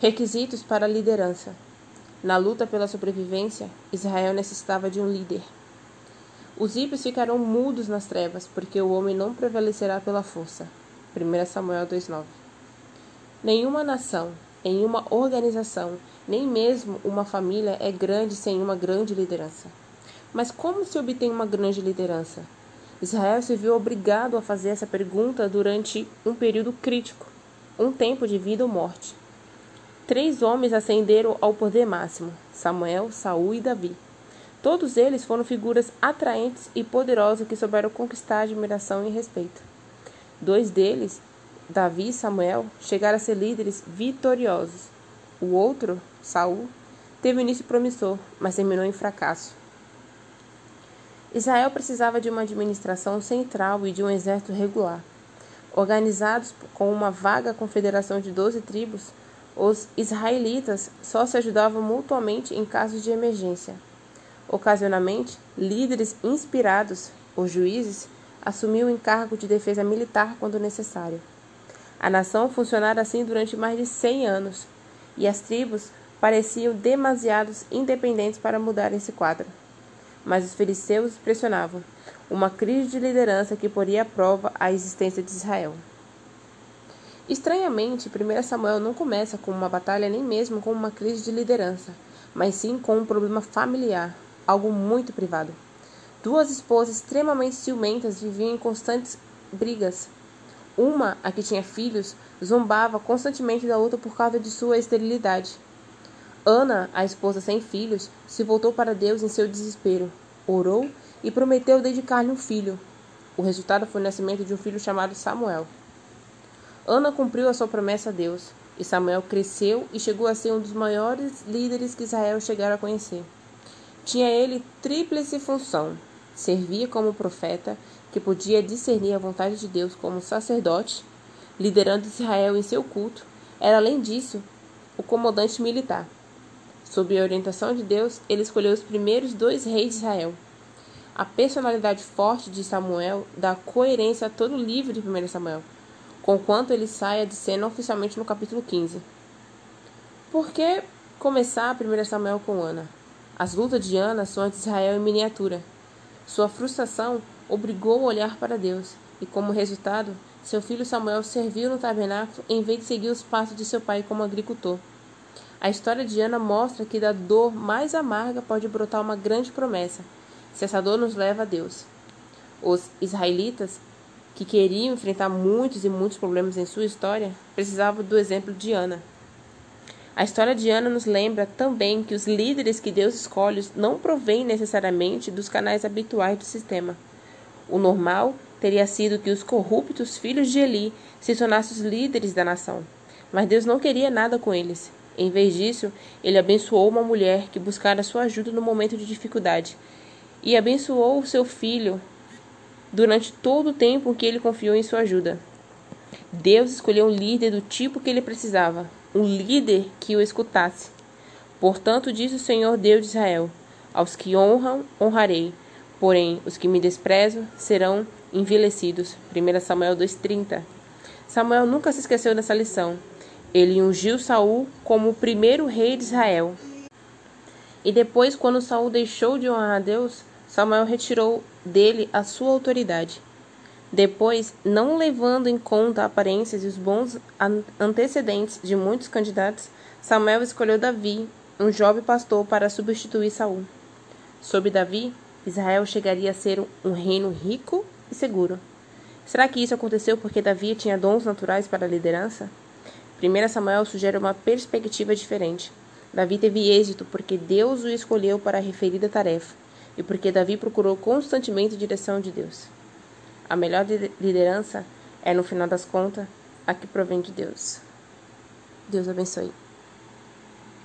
Requisitos para a liderança. Na luta pela sobrevivência, Israel necessitava de um líder. Os ímpios ficarão mudos nas trevas, porque o homem não prevalecerá pela força. 1 Samuel 2,9 Nenhuma nação, nenhuma organização, nem mesmo uma família é grande sem uma grande liderança. Mas como se obtém uma grande liderança? Israel se viu obrigado a fazer essa pergunta durante um período crítico, um tempo de vida ou morte. Três homens ascenderam ao poder máximo: Samuel, Saul e Davi. Todos eles foram figuras atraentes e poderosas que souberam conquistar admiração e respeito. Dois deles, Davi e Samuel, chegaram a ser líderes vitoriosos. O outro, Saul, teve um início promissor, mas terminou em fracasso. Israel precisava de uma administração central e de um exército regular. Organizados com uma vaga confederação de doze tribos, os israelitas só se ajudavam mutuamente em casos de emergência. Ocasionalmente, líderes inspirados, os juízes, assumiam o encargo de defesa militar quando necessário. A nação funcionara assim durante mais de 100 anos, e as tribos pareciam demasiado independentes para mudar esse quadro. Mas os filisteus pressionavam, uma crise de liderança que poria à prova a existência de Israel. Estranhamente, 1 Samuel não começa com uma batalha nem mesmo com uma crise de liderança, mas sim com um problema familiar, algo muito privado. Duas esposas extremamente ciumentas viviam em constantes brigas. Uma, a que tinha filhos, zombava constantemente da outra por causa de sua esterilidade. Ana, a esposa sem filhos, se voltou para Deus em seu desespero, orou e prometeu dedicar-lhe um filho. O resultado foi o nascimento de um filho chamado Samuel. Ana cumpriu a sua promessa a Deus, e Samuel cresceu e chegou a ser um dos maiores líderes que Israel chegara a conhecer. Tinha ele tríplice função: servia como profeta, que podia discernir a vontade de Deus como sacerdote, liderando Israel em seu culto, era além disso o comandante militar. Sob a orientação de Deus, ele escolheu os primeiros dois reis de Israel. A personalidade forte de Samuel dá coerência a todo o livro de 1 Samuel conquanto ele saia de cena oficialmente no capítulo 15. Por que começar a 1 Samuel com Ana? As lutas de Ana são de Israel em miniatura. Sua frustração obrigou a olhar para Deus, e como resultado, seu filho Samuel serviu no tabernáculo em vez de seguir os passos de seu pai como agricultor. A história de Ana mostra que da dor mais amarga pode brotar uma grande promessa, se essa dor nos leva a Deus. Os israelitas que queriam enfrentar muitos e muitos problemas em sua história, precisavam do exemplo de Ana. A história de Ana nos lembra também que os líderes que Deus escolhe não provêm necessariamente dos canais habituais do sistema. O normal teria sido que os corruptos filhos de Eli se tornassem os líderes da nação. Mas Deus não queria nada com eles. Em vez disso, ele abençoou uma mulher que buscara sua ajuda no momento de dificuldade. E abençoou o seu filho durante todo o tempo que ele confiou em sua ajuda. Deus escolheu um líder do tipo que ele precisava, um líder que o escutasse. Portanto, diz o Senhor Deus de Israel: Aos que honram, honrarei, porém os que me desprezam serão envelhecidos. 1 Samuel 2:30. Samuel nunca se esqueceu dessa lição. Ele ungiu Saul como o primeiro rei de Israel. E depois, quando Saul deixou de honrar a Deus, Samuel retirou dele a sua autoridade. Depois, não levando em conta aparências e os bons antecedentes de muitos candidatos, Samuel escolheu Davi, um jovem pastor, para substituir Saul. Sob Davi, Israel chegaria a ser um reino rico e seguro. Será que isso aconteceu porque Davi tinha dons naturais para a liderança? 1 Samuel sugere uma perspectiva diferente. Davi teve êxito porque Deus o escolheu para a referida tarefa e porque Davi procurou constantemente a direção de Deus. A melhor liderança é, no final das contas, a que provém de Deus. Deus abençoe.